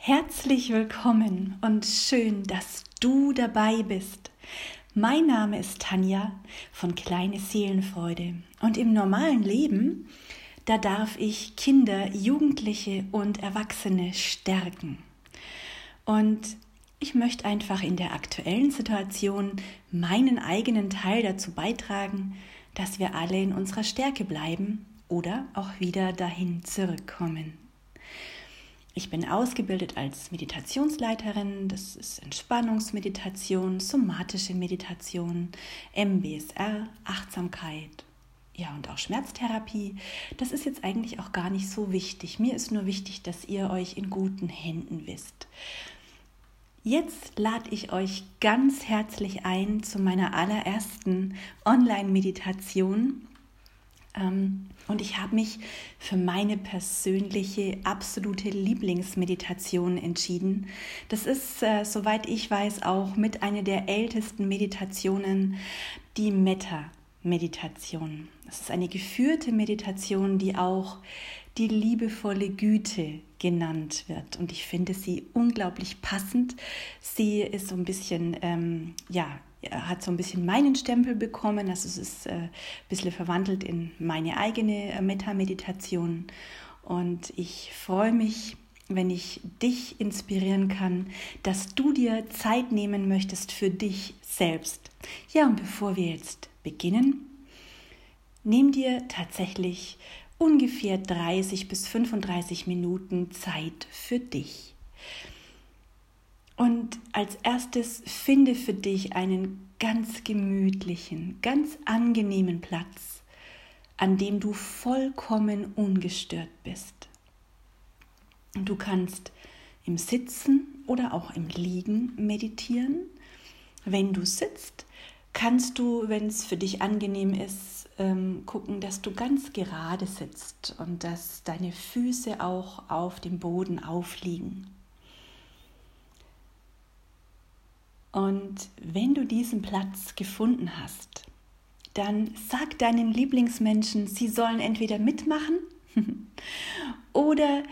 Herzlich willkommen und schön, dass du dabei bist. Mein Name ist Tanja von Kleine Seelenfreude und im normalen Leben, da darf ich Kinder, Jugendliche und Erwachsene stärken. Und ich möchte einfach in der aktuellen Situation meinen eigenen Teil dazu beitragen, dass wir alle in unserer Stärke bleiben oder auch wieder dahin zurückkommen. Ich bin ausgebildet als Meditationsleiterin. Das ist Entspannungsmeditation, somatische Meditation, MBSR, Achtsamkeit, ja und auch Schmerztherapie. Das ist jetzt eigentlich auch gar nicht so wichtig. Mir ist nur wichtig, dass ihr euch in guten Händen wisst. Jetzt lade ich euch ganz herzlich ein zu meiner allerersten Online-Meditation ähm, und ich habe mich für meine persönliche absolute Lieblingsmeditation entschieden. Das ist, äh, soweit ich weiß, auch mit einer der ältesten Meditationen, die Metta-Meditation. Das ist eine geführte Meditation, die auch die liebevolle Güte genannt wird. Und ich finde sie unglaublich passend. Sie ist so ein bisschen, ähm, ja, hat so ein bisschen meinen Stempel bekommen. Also es ist äh, ein bisschen verwandelt in meine eigene äh, Metta-Meditation. Und ich freue mich, wenn ich dich inspirieren kann, dass du dir Zeit nehmen möchtest für dich selbst. Ja, und bevor wir jetzt beginnen, nimm dir tatsächlich ungefähr 30 bis 35 Minuten Zeit für dich. Und als erstes finde für dich einen ganz gemütlichen, ganz angenehmen Platz, an dem du vollkommen ungestört bist. Du kannst im Sitzen oder auch im Liegen meditieren. Wenn du sitzt, kannst du, wenn es für dich angenehm ist, ähm, gucken, dass du ganz gerade sitzt und dass deine Füße auch auf dem Boden aufliegen. Und wenn du diesen Platz gefunden hast, dann sag deinen Lieblingsmenschen, sie sollen entweder mitmachen oder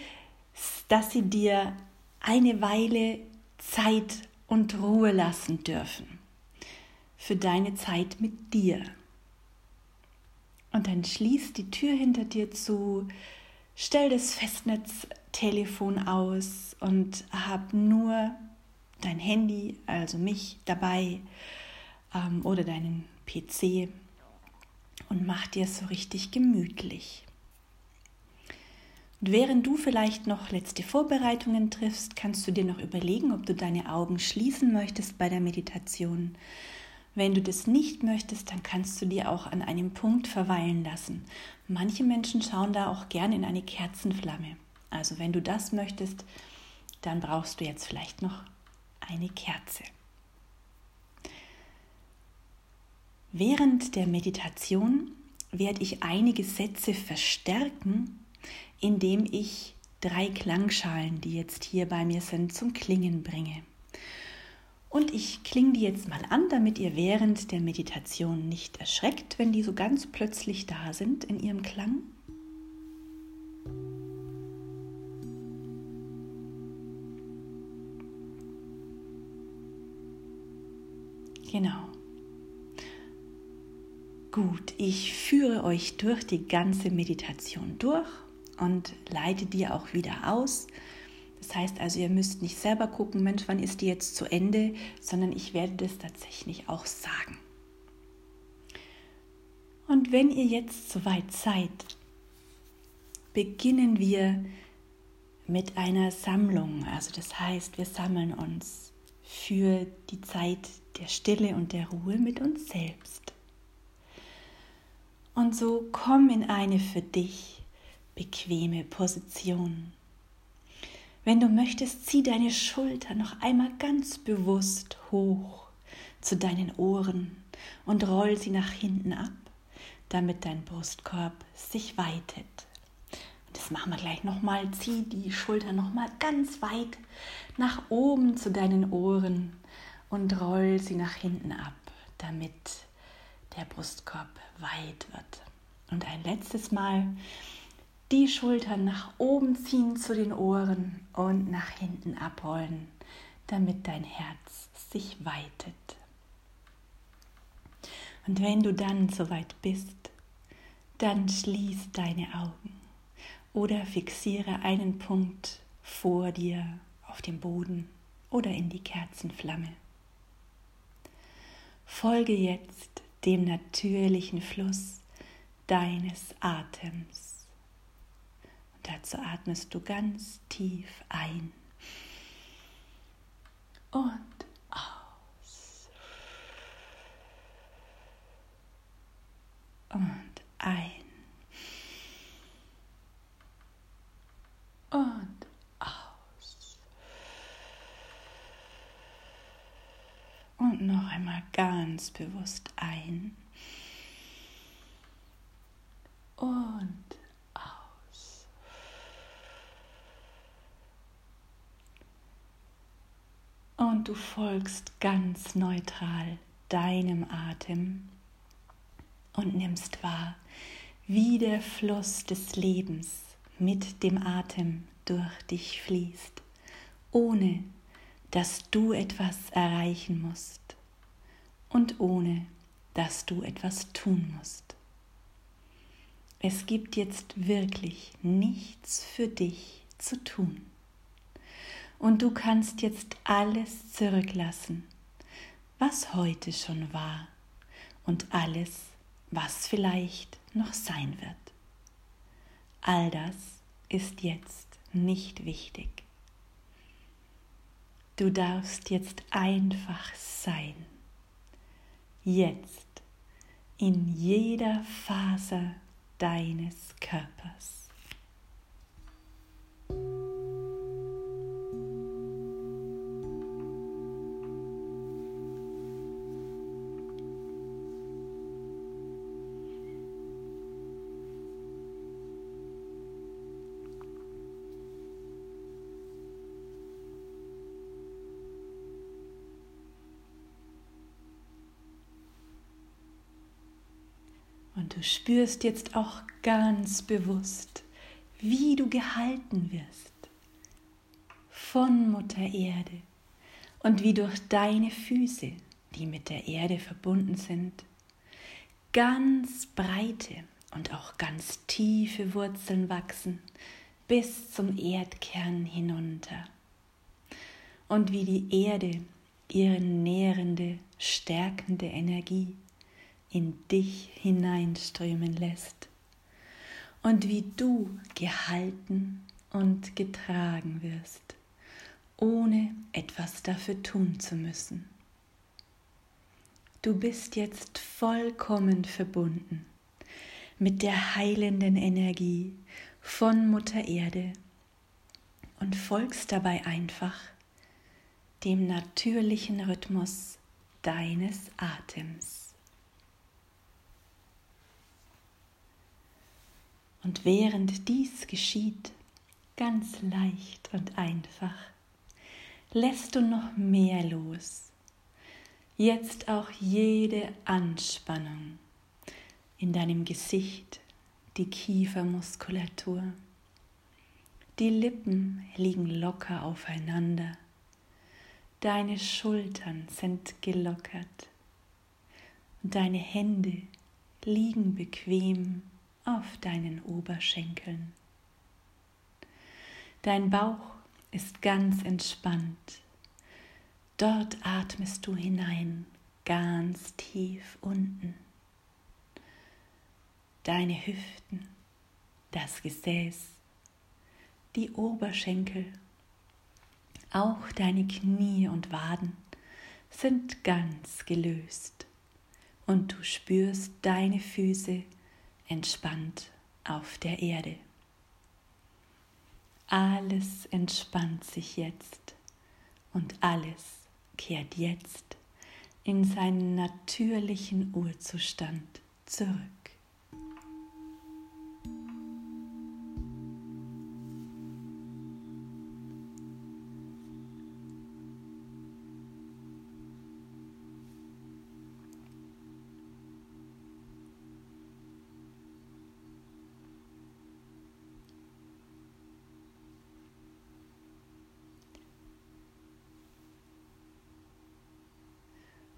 dass sie dir eine Weile Zeit und Ruhe lassen dürfen für deine Zeit mit dir. Und dann schließ die Tür hinter dir zu, stell das Festnetztelefon aus und hab nur dein Handy, also mich dabei ähm, oder deinen PC und mach dir so richtig gemütlich. Und während du vielleicht noch letzte Vorbereitungen triffst, kannst du dir noch überlegen, ob du deine Augen schließen möchtest bei der Meditation. Wenn du das nicht möchtest, dann kannst du dir auch an einem Punkt verweilen lassen. Manche Menschen schauen da auch gerne in eine Kerzenflamme. Also wenn du das möchtest, dann brauchst du jetzt vielleicht noch eine Kerze. Während der Meditation werde ich einige Sätze verstärken, indem ich drei Klangschalen, die jetzt hier bei mir sind, zum Klingen bringe. Und ich klinge die jetzt mal an, damit ihr während der Meditation nicht erschreckt, wenn die so ganz plötzlich da sind in ihrem Klang. Genau. Gut, ich führe euch durch die ganze Meditation durch und leite die auch wieder aus. Das heißt also, ihr müsst nicht selber gucken, Mensch, wann ist die jetzt zu Ende, sondern ich werde das tatsächlich auch sagen. Und wenn ihr jetzt soweit seid, beginnen wir mit einer Sammlung. Also das heißt, wir sammeln uns für die Zeit der Stille und der Ruhe mit uns selbst. Und so komm in eine für dich bequeme Position. Wenn du möchtest, zieh deine Schulter noch einmal ganz bewusst hoch zu deinen Ohren und roll sie nach hinten ab, damit dein Brustkorb sich weitet. Und das machen wir gleich nochmal. Zieh die Schulter nochmal ganz weit nach oben zu deinen Ohren und roll sie nach hinten ab, damit der Brustkorb weit wird. Und ein letztes Mal die Schultern nach oben ziehen zu den Ohren und nach hinten abrollen, damit dein Herz sich weitet. Und wenn du dann soweit bist, dann schließ deine Augen oder fixiere einen Punkt vor dir auf dem Boden oder in die Kerzenflamme. Folge jetzt dem natürlichen Fluss deines Atems. Und dazu atmest du ganz tief ein und aus. Und ein. Und aus. Und noch einmal ganz bewusst ein. Und aus. Und du folgst ganz neutral deinem Atem und nimmst wahr, wie der Fluss des Lebens mit dem Atem durch dich fließt, ohne dass du etwas erreichen musst und ohne dass du etwas tun musst. Es gibt jetzt wirklich nichts für dich zu tun. Und du kannst jetzt alles zurücklassen, was heute schon war und alles, was vielleicht noch sein wird. All das ist jetzt nicht wichtig. Du darfst jetzt einfach sein. Jetzt in jeder Faser deines Körpers. Spürst jetzt auch ganz bewusst, wie du gehalten wirst von Mutter Erde und wie durch deine Füße, die mit der Erde verbunden sind, ganz breite und auch ganz tiefe Wurzeln wachsen bis zum Erdkern hinunter. Und wie die Erde ihre nährende, stärkende Energie in dich hineinströmen lässt und wie du gehalten und getragen wirst, ohne etwas dafür tun zu müssen. Du bist jetzt vollkommen verbunden mit der heilenden Energie von Mutter Erde und folgst dabei einfach dem natürlichen Rhythmus deines Atems. Und während dies geschieht, ganz leicht und einfach, lässt du noch mehr los. Jetzt auch jede Anspannung in deinem Gesicht, die Kiefermuskulatur. Die Lippen liegen locker aufeinander. Deine Schultern sind gelockert und deine Hände liegen bequem auf deinen Oberschenkeln. Dein Bauch ist ganz entspannt. Dort atmest du hinein, ganz tief unten. Deine Hüften, das Gesäß, die Oberschenkel, auch deine Knie und Waden sind ganz gelöst und du spürst deine Füße entspannt auf der Erde. Alles entspannt sich jetzt und alles kehrt jetzt in seinen natürlichen Urzustand zurück.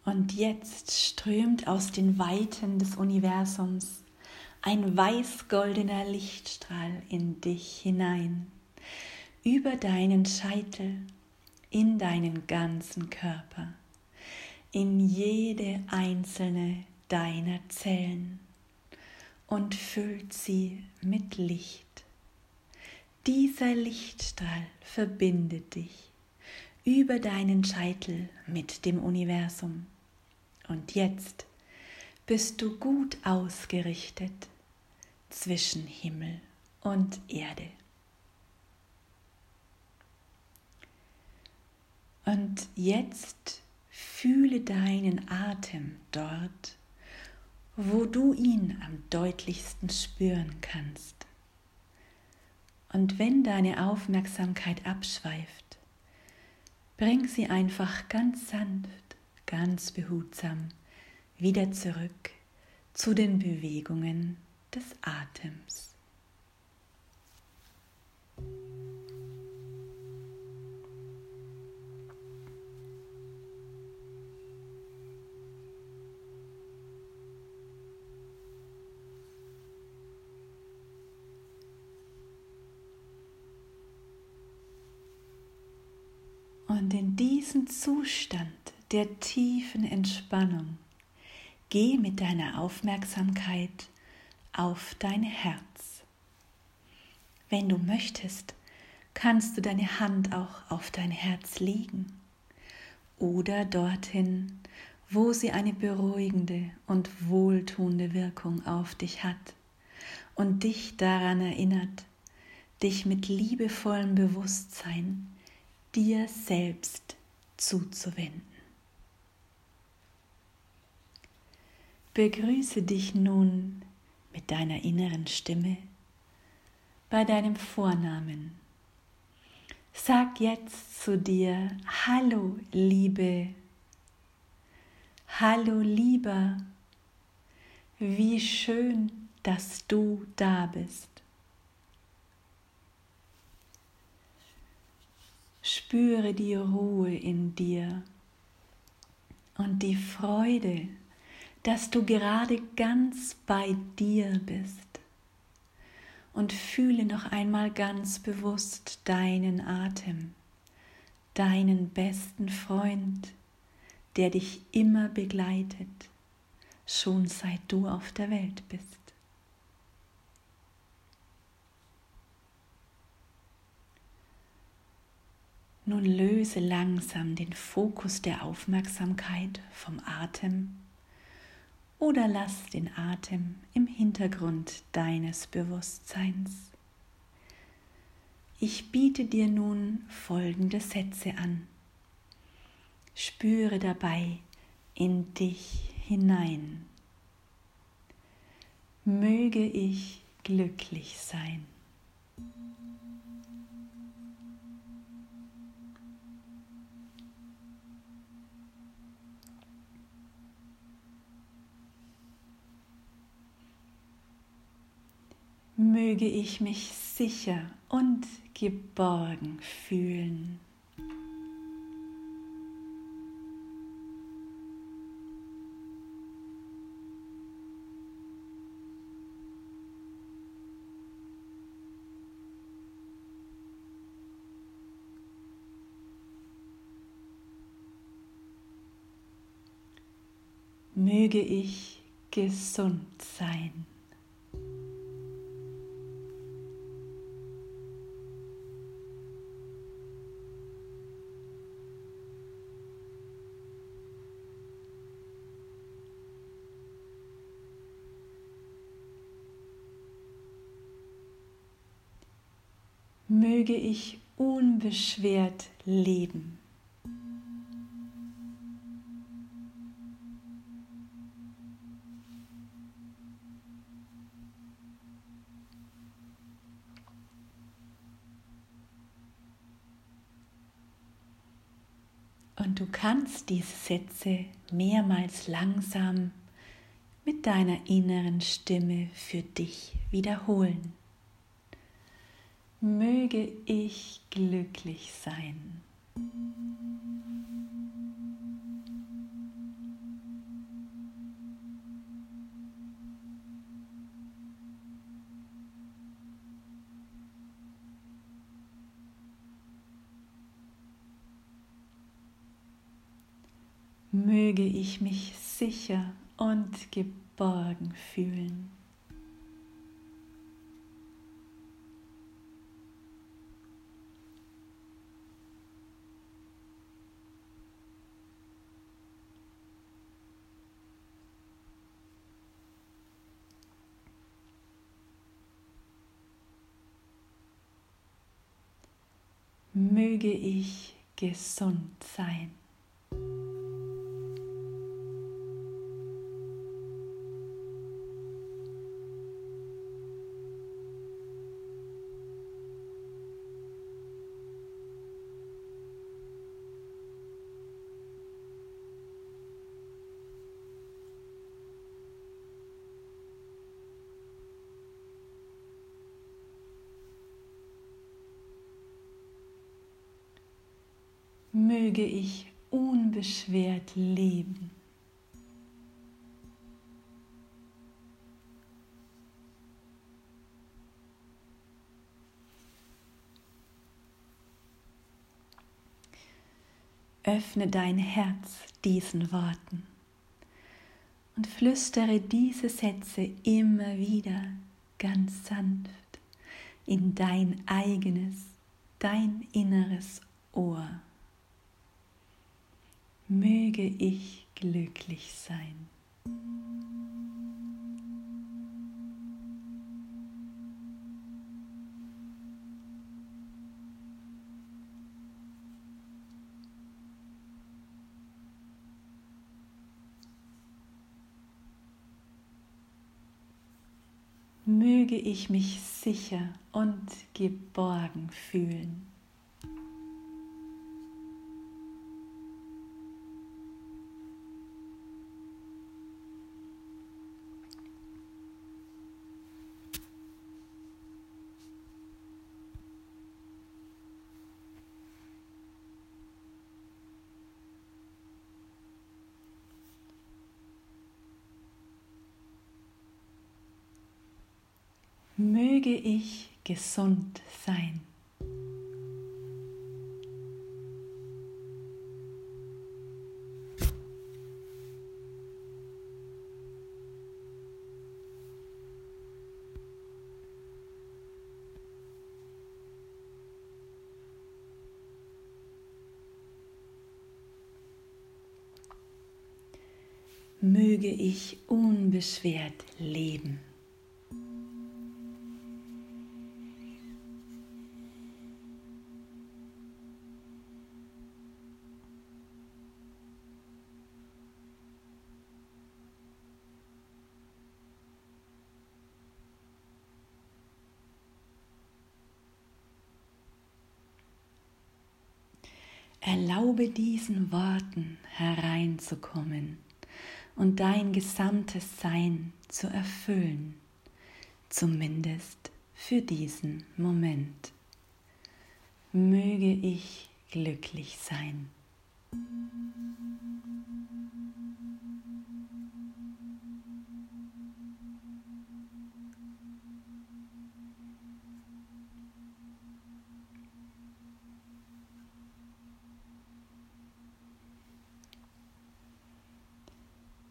Und jetzt strömt aus den Weiten des Universums ein weiß-goldener Lichtstrahl in dich hinein, über deinen Scheitel, in deinen ganzen Körper, in jede einzelne deiner Zellen und füllt sie mit Licht. Dieser Lichtstrahl verbindet dich über deinen Scheitel mit dem Universum. Und jetzt bist du gut ausgerichtet zwischen Himmel und Erde. Und jetzt fühle deinen Atem dort, wo du ihn am deutlichsten spüren kannst. Und wenn deine Aufmerksamkeit abschweift, bring sie einfach ganz sanft, ganz behutsam wieder zurück zu den Bewegungen des Atems. Und in diesem Zustand der tiefen Entspannung Geh mit deiner Aufmerksamkeit auf dein Herz. Wenn du möchtest, kannst du deine Hand auch auf dein Herz legen oder dorthin, wo sie eine beruhigende und wohltuende Wirkung auf dich hat und dich daran erinnert, dich mit liebevollem Bewusstsein dir selbst zuzuwenden. Begrüße dich nun mit deiner inneren Stimme bei deinem Vornamen. Sag jetzt zu dir, hallo Liebe, hallo Lieber, wie schön, dass du da bist. Spüre die Ruhe in dir und die Freude, dass du gerade ganz bei dir bist. Und fühle noch einmal ganz bewusst deinen Atem, deinen besten Freund, der dich immer begleitet, schon seit du auf der Welt bist. Nun löse langsam den Fokus der Aufmerksamkeit vom Atem oder lass den Atem im Hintergrund deines Bewusstseins. Ich biete dir nun folgende Sätze an. Spüre dabei in dich hinein. Möge ich glücklich sein. Möge ich mich sicher und geborgen fühlen. Möge ich gesund sein. Möge ich unbeschwert leben. Und du kannst diese Sätze mehrmals langsam mit deiner inneren Stimme für dich wiederholen möge ich glücklich sein. Möge ich mich sicher und geborgen fühlen. Möge ich gesund sein. Möge ich unbeschwert leben. Öffne dein Herz diesen Worten und flüstere diese Sätze immer wieder ganz sanft in dein eigenes, dein inneres Ohr möge ich glücklich sein. Möge ich mich sicher und geborgen fühlen. Möge ich gesund sein. Möge ich unbeschwert leben. Erlaube diesen Worten hereinzukommen und dein gesamtes Sein zu erfüllen, zumindest für diesen Moment. Möge ich glücklich sein.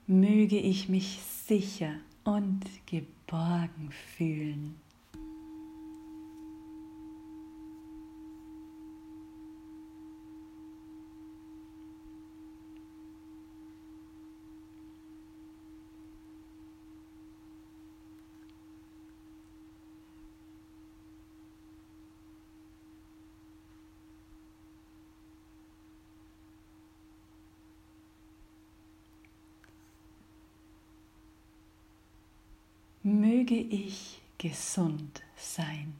Möge ich mich sicher und geborgen fühlen. Möge ich gesund sein.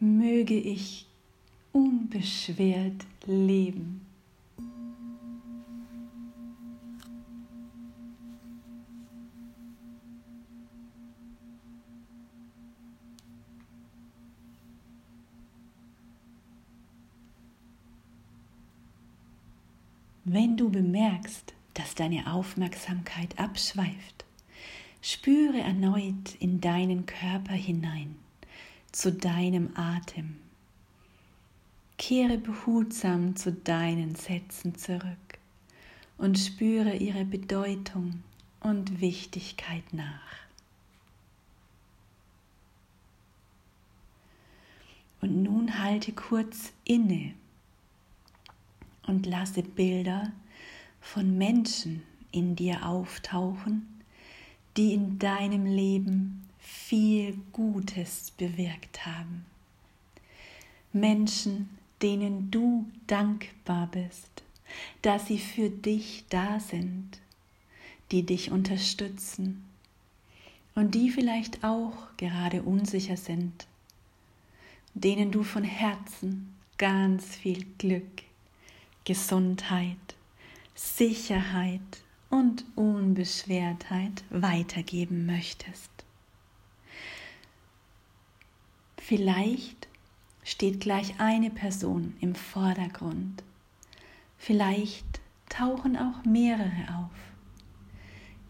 möge ich unbeschwert leben. Wenn du bemerkst, dass deine Aufmerksamkeit abschweift, spüre erneut in deinen Körper hinein, zu deinem Atem. Kehre behutsam zu deinen Sätzen zurück und spüre ihre Bedeutung und Wichtigkeit nach. Und nun halte kurz inne und lasse Bilder von Menschen in dir auftauchen, die in deinem Leben viel Gutes bewirkt haben. Menschen, denen du dankbar bist, dass sie für dich da sind, die dich unterstützen und die vielleicht auch gerade unsicher sind, denen du von Herzen ganz viel Glück, Gesundheit, Sicherheit und Unbeschwertheit weitergeben möchtest. Vielleicht steht gleich eine Person im Vordergrund. Vielleicht tauchen auch mehrere auf.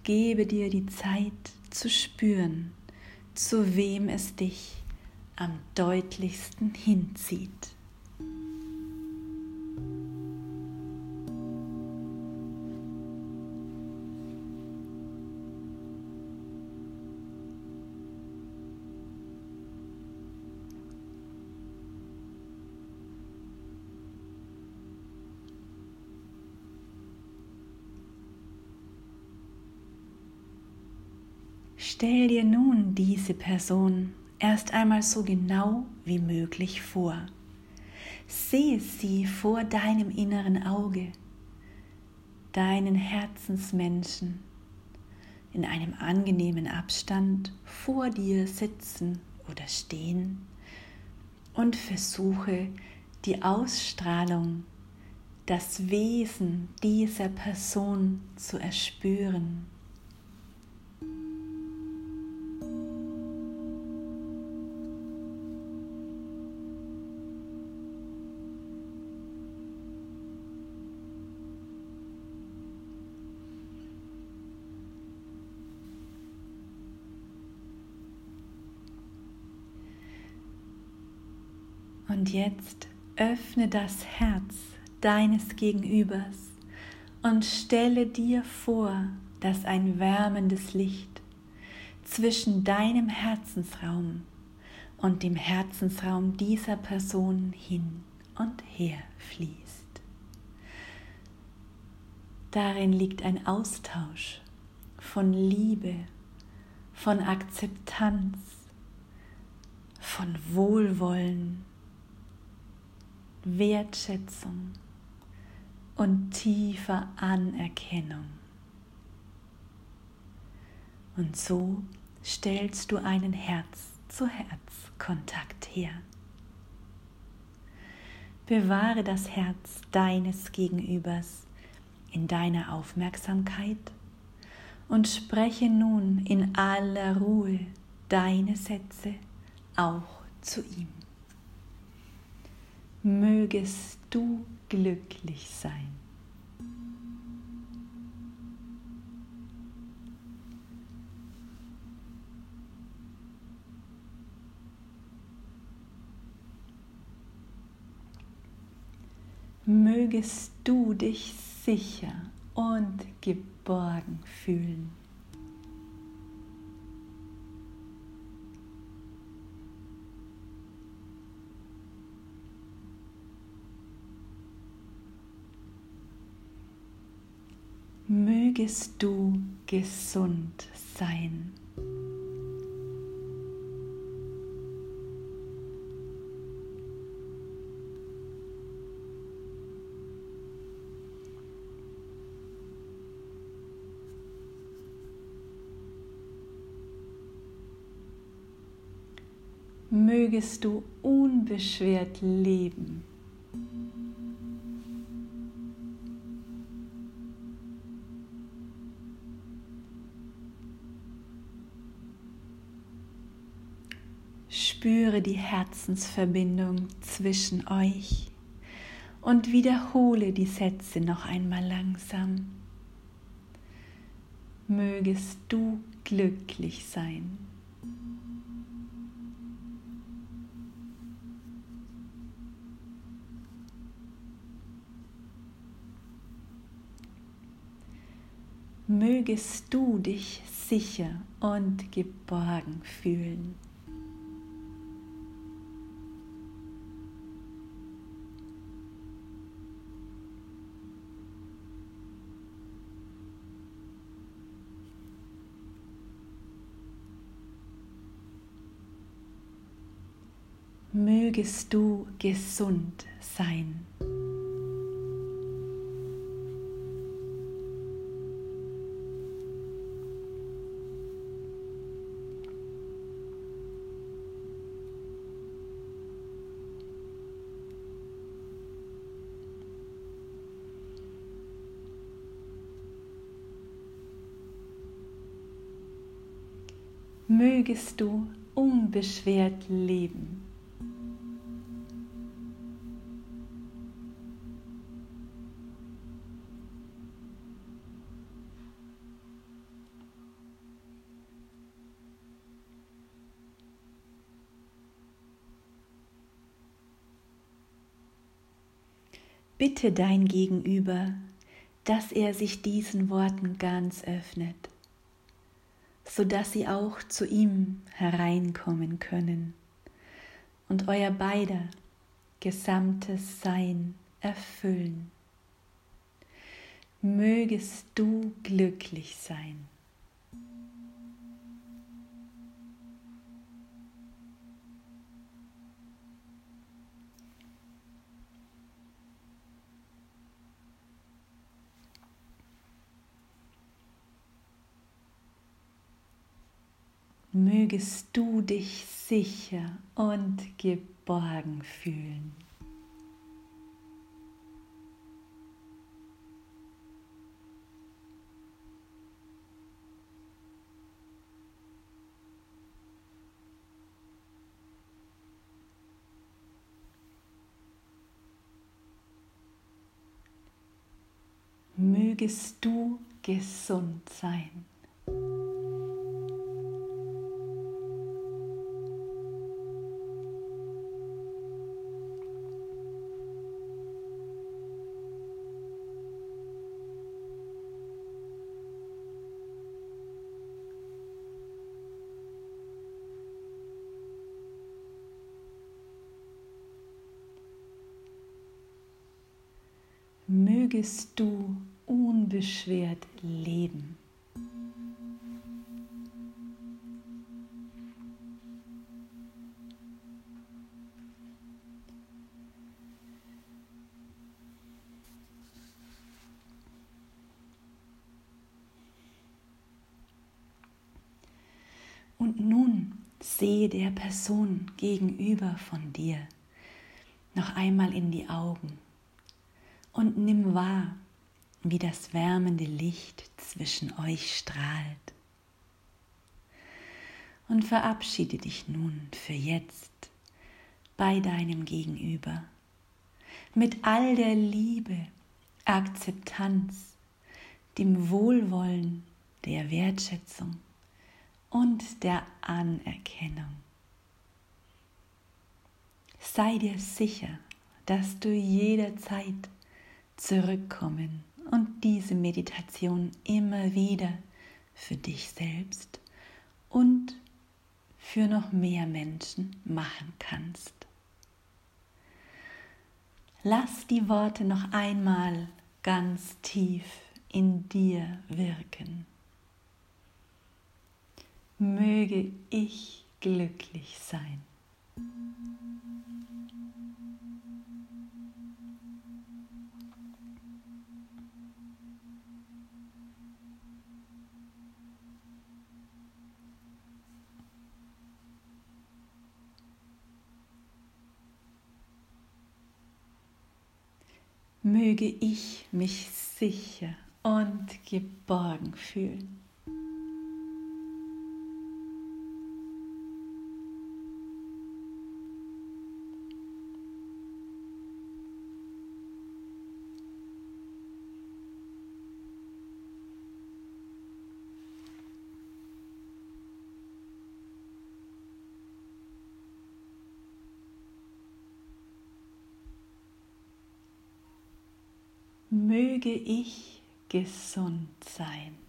Gebe dir die Zeit zu spüren, zu wem es dich am deutlichsten hinzieht. Stell dir nun diese Person erst einmal so genau wie möglich vor. Sehe sie vor deinem inneren Auge, deinen Herzensmenschen in einem angenehmen Abstand vor dir sitzen oder stehen und versuche die Ausstrahlung, das Wesen dieser Person zu erspüren. Und jetzt öffne das Herz deines Gegenübers und stelle dir vor, dass ein wärmendes Licht zwischen deinem Herzensraum und dem Herzensraum dieser Person hin und her fließt. Darin liegt ein Austausch von Liebe, von Akzeptanz, von Wohlwollen, Wertschätzung und tiefer Anerkennung. Und so stellst du einen Herz-zu-Herz-Kontakt her. Bewahre das Herz deines Gegenübers in deiner Aufmerksamkeit und spreche nun in aller Ruhe deine Sätze auch zu ihm mögest du glücklich sein. Mögest du dich sicher und geborgen fühlen. Mögest du gesund sein. Mögest du unbeschwert leben. Spüre die Herzensverbindung zwischen euch und wiederhole die Sätze noch einmal langsam. Mögest du glücklich sein. mögest du dich sicher und geborgen fühlen. Mögest du gesund sein. mögest du unbeschwert leben. Bitte dein Gegenüber, dass er sich diesen Worten ganz öffnet sodass sie auch zu ihm hereinkommen können und euer beider gesamtes Sein erfüllen. Mögest du glücklich sein. Mögest du dich sicher und geborgen fühlen. Mögest du gesund sein. Mögest du unbeschwert leben. Und nun sehe der Person gegenüber von dir noch einmal in die Augen und nimm wahr, wie das wärmende Licht zwischen euch strahlt. Und verabschiede dich nun für jetzt bei deinem Gegenüber mit all der Liebe, Akzeptanz, dem Wohlwollen, der Wertschätzung und der Anerkennung. Sei dir sicher, dass du jederzeit zurückkommen und diese Meditation immer wieder für dich selbst und für noch mehr Menschen machen kannst. Lass die Worte noch einmal ganz tief in dir wirken. Möge ich glücklich sein. Möge ich mich sicher und geborgen fühlen. Möge ich gesund sein.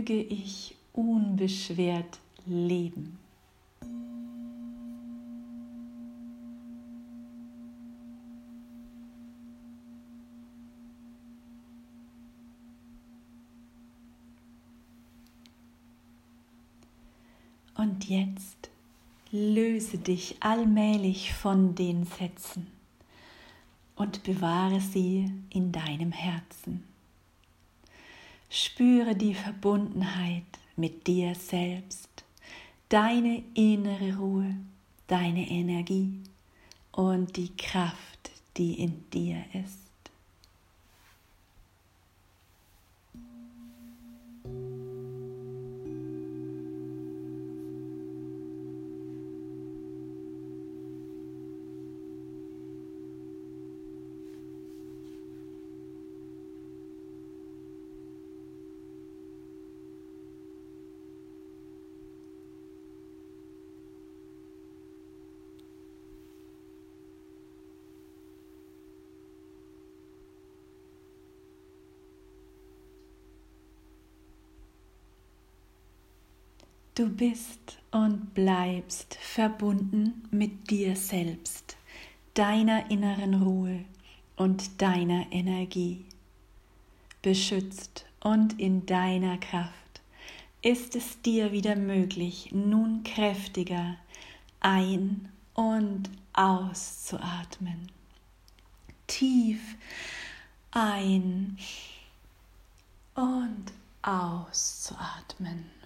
Möge ich unbeschwert leben. Und jetzt löse dich allmählich von den Sätzen und bewahre sie in deinem Herzen. Spüre die Verbundenheit mit dir selbst, deine innere Ruhe, deine Energie und die Kraft, die in dir ist. Du bist und bleibst verbunden mit dir selbst, deiner inneren Ruhe und deiner Energie. Beschützt und in deiner Kraft ist es dir wieder möglich, nun kräftiger ein- und auszuatmen. Tief ein und auszuatmen.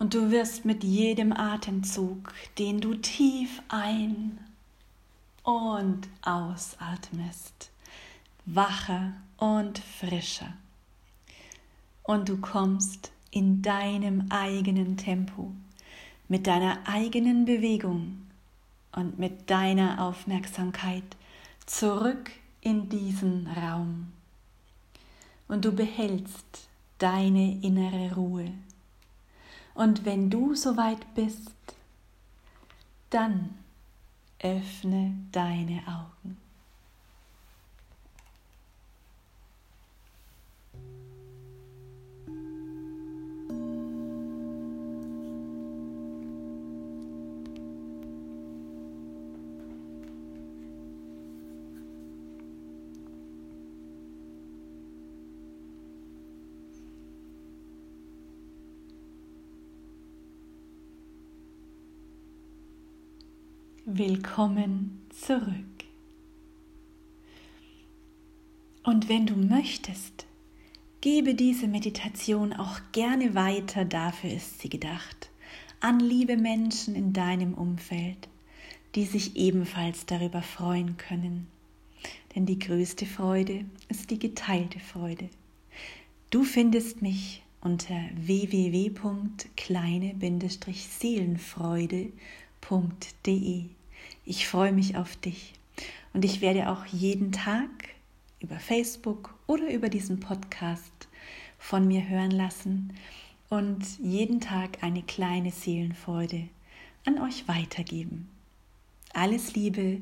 Und du wirst mit jedem Atemzug, den du tief ein und ausatmest, wacher und frischer. Und du kommst in deinem eigenen Tempo, mit deiner eigenen Bewegung und mit deiner Aufmerksamkeit zurück in diesen Raum. Und du behältst deine innere Ruhe. Und wenn du soweit bist, dann öffne deine Augen. Willkommen zurück. Und wenn du möchtest, gebe diese Meditation auch gerne weiter, dafür ist sie gedacht, an liebe Menschen in deinem Umfeld, die sich ebenfalls darüber freuen können. Denn die größte Freude ist die geteilte Freude. Du findest mich unter www.kleine-seelenfreude.de ich freue mich auf dich und ich werde auch jeden Tag über Facebook oder über diesen Podcast von mir hören lassen und jeden Tag eine kleine Seelenfreude an euch weitergeben. Alles Liebe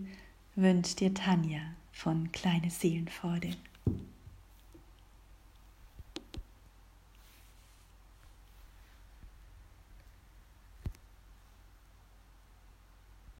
wünscht dir Tanja von Kleine Seelenfreude.